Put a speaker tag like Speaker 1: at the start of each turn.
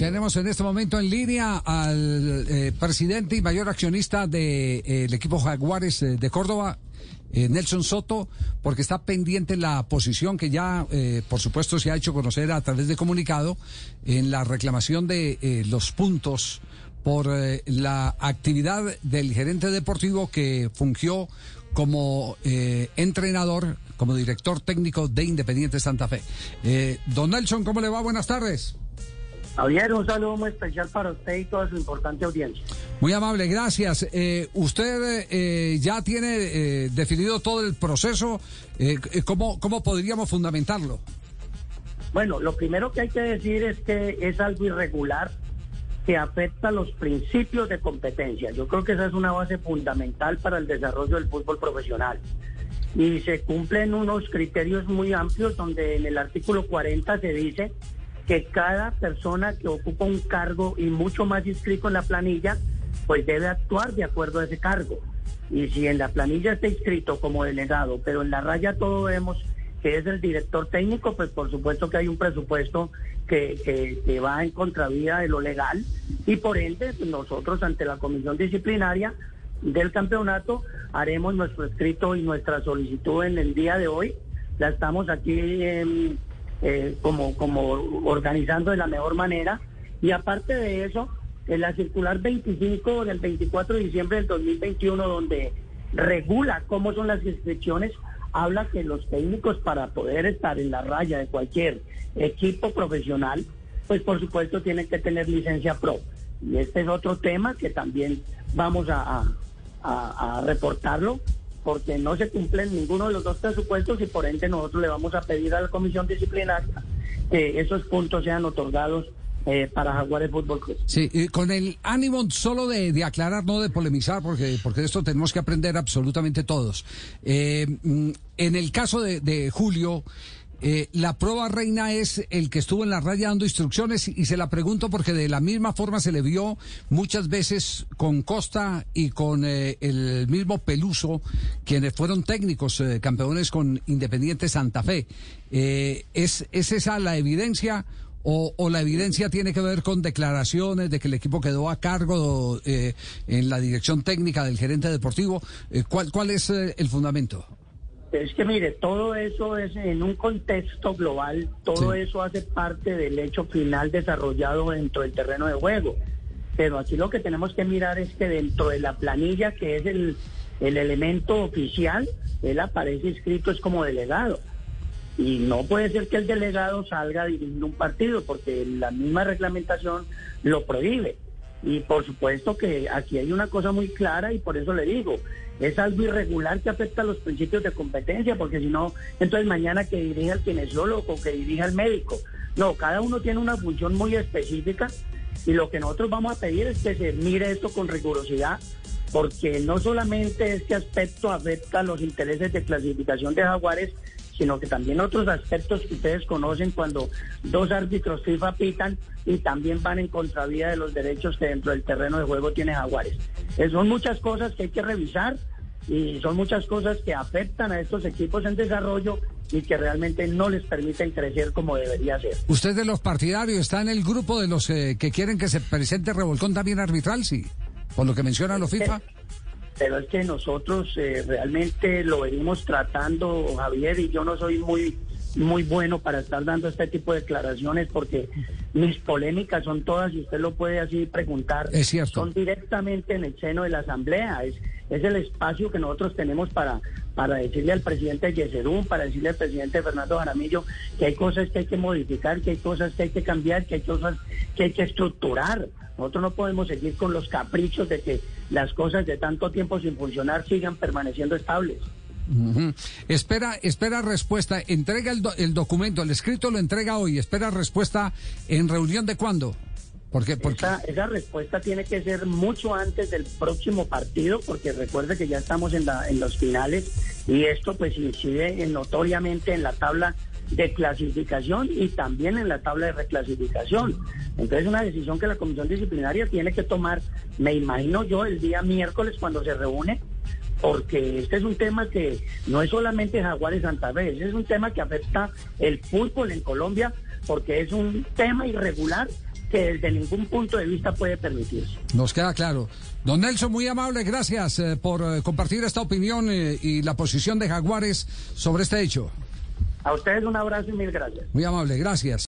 Speaker 1: Tenemos en este momento en línea al eh, presidente y mayor accionista del equipo Jaguares eh, de Córdoba, eh, Nelson Soto, porque está pendiente la posición que ya, por supuesto, se ha hecho conocer a través de comunicado en la reclamación de los puntos por la actividad del gerente deportivo que fungió como entrenador, como director técnico de Independiente Santa Fe. don Nelson, ¿cómo le va? Buenas tardes.
Speaker 2: Javier, un saludo muy especial para usted y toda su importante audiencia.
Speaker 1: Muy amable, gracias. Eh, ¿Usted eh, ya tiene eh, definido todo el proceso? ¿cómo, ¿Cómo podríamos fundamentarlo?
Speaker 2: Bueno, lo primero que hay que decir es que es algo irregular que afecta los principios de competencia. Yo creo que esa es una base fundamental para el desarrollo del fútbol profesional. Y se cumplen unos criterios muy amplios donde en el artículo 40 se dice que cada persona que ocupa un cargo y mucho más inscrito en la planilla, pues debe actuar de acuerdo a ese cargo. Y si en la planilla está inscrito como delegado, pero en la raya todo vemos que es el director técnico, pues por supuesto que hay un presupuesto que, que, va en contravía de lo legal y por ende pues, nosotros ante la comisión disciplinaria del campeonato haremos nuestro escrito y nuestra solicitud en el día de hoy. La estamos aquí en eh, como, como organizando de la mejor manera. Y aparte de eso, en la circular 25 del 24 de diciembre del 2021, donde regula cómo son las inscripciones, habla que los técnicos para poder estar en la raya de cualquier equipo profesional, pues por supuesto tienen que tener licencia pro. Y este es otro tema que también vamos a, a, a reportarlo porque no se cumplen ninguno de los dos presupuestos y por ende nosotros le vamos a pedir a la comisión disciplinaria que esos puntos sean otorgados eh, para Jaguares Fútbol Club.
Speaker 1: Sí, y con el ánimo solo de, aclarar, no de polemizar, porque, porque de esto tenemos que aprender absolutamente todos. Eh, mm, en el caso de, de Julio, eh, la prueba reina es el que estuvo en la raya dando instrucciones y se la pregunto porque de la misma forma se le vio muchas veces con Costa y con eh, el mismo Peluso, quienes fueron técnicos eh, campeones con Independiente Santa Fe. ¿es, ¿Es esa la evidencia? O, o, la evidencia tiene que ver con declaraciones de que el equipo quedó a cargo en la dirección técnica del gerente deportivo. ¿cuál, ¿Cuál es el fundamento?
Speaker 2: Es que mire, todo eso es en un contexto global, todo eso hace parte del hecho final desarrollado dentro del terreno de juego. Pero aquí lo que tenemos que mirar es que dentro de la planilla, que es el, el elemento oficial, él aparece inscrito es como delegado. Y no puede ser que el delegado salga a dirigir un partido, porque la misma reglamentación lo prohíbe. Y por supuesto que aquí hay una cosa muy clara y por eso le digo, es algo irregular que afecta a los principios de competencia, porque si no, entonces mañana que dirija el kinesiólogo, que dirija el médico. No, cada uno tiene una función muy específica y lo que nosotros vamos a pedir es que se mire esto con rigurosidad, porque no solamente este aspecto afecta a los intereses de clasificación de Jaguares, sino que también otros aspectos que ustedes conocen cuando dos árbitros FIFA pitan y también van en contravía de los derechos que dentro del terreno de juego tiene Jaguares. Eh, son muchas cosas que hay que revisar y son muchas cosas que afectan a estos equipos en desarrollo y que realmente no les permiten crecer como debería ser.
Speaker 1: ¿Usted de los partidarios está en el grupo de los eh, que quieren que se presente revolcón también arbitral, sí? Por lo que menciona los FIFA
Speaker 2: pero es que nosotros eh, realmente lo venimos tratando, Javier, y yo no soy muy muy bueno para estar dando este tipo de declaraciones porque mis polémicas son todas, y usted lo puede así preguntar,
Speaker 1: es cierto.
Speaker 2: son directamente en el seno de la Asamblea, es, es el espacio que nosotros tenemos para, para decirle al presidente Yeserún, para decirle al presidente Fernando Jaramillo que hay cosas que hay que modificar, que hay cosas que hay que cambiar, que hay cosas que hay que estructurar. Nosotros no podemos seguir con los caprichos de que las cosas de tanto tiempo sin funcionar sigan permaneciendo estables.
Speaker 1: Espera, espera respuesta. Entrega el, el, documento, el escrito lo entrega hoy. Espera respuesta en reunión de cuándo.
Speaker 2: Porque, porque... Esa, esa, respuesta tiene que ser mucho antes del próximo partido, porque recuerde que ya estamos en, la, en los finales y esto pues incide notoriamente en la tabla de clasificación y también en la tabla de reclasificación. Entonces, es una decisión que la comisión disciplinaria tiene que tomar, me imagino yo, el día miércoles cuando se reúne, porque este es un tema que no es solamente Jaguares Santa Fe, este es un tema que afecta el fútbol en Colombia, porque es un tema irregular que desde ningún punto de vista puede permitirse.
Speaker 1: Nos queda claro. Don Nelson, muy amable, gracias eh, por eh, compartir esta opinión eh, y la posición de Jaguares sobre este hecho.
Speaker 2: A ustedes un abrazo y mil gracias.
Speaker 1: Muy amable, gracias.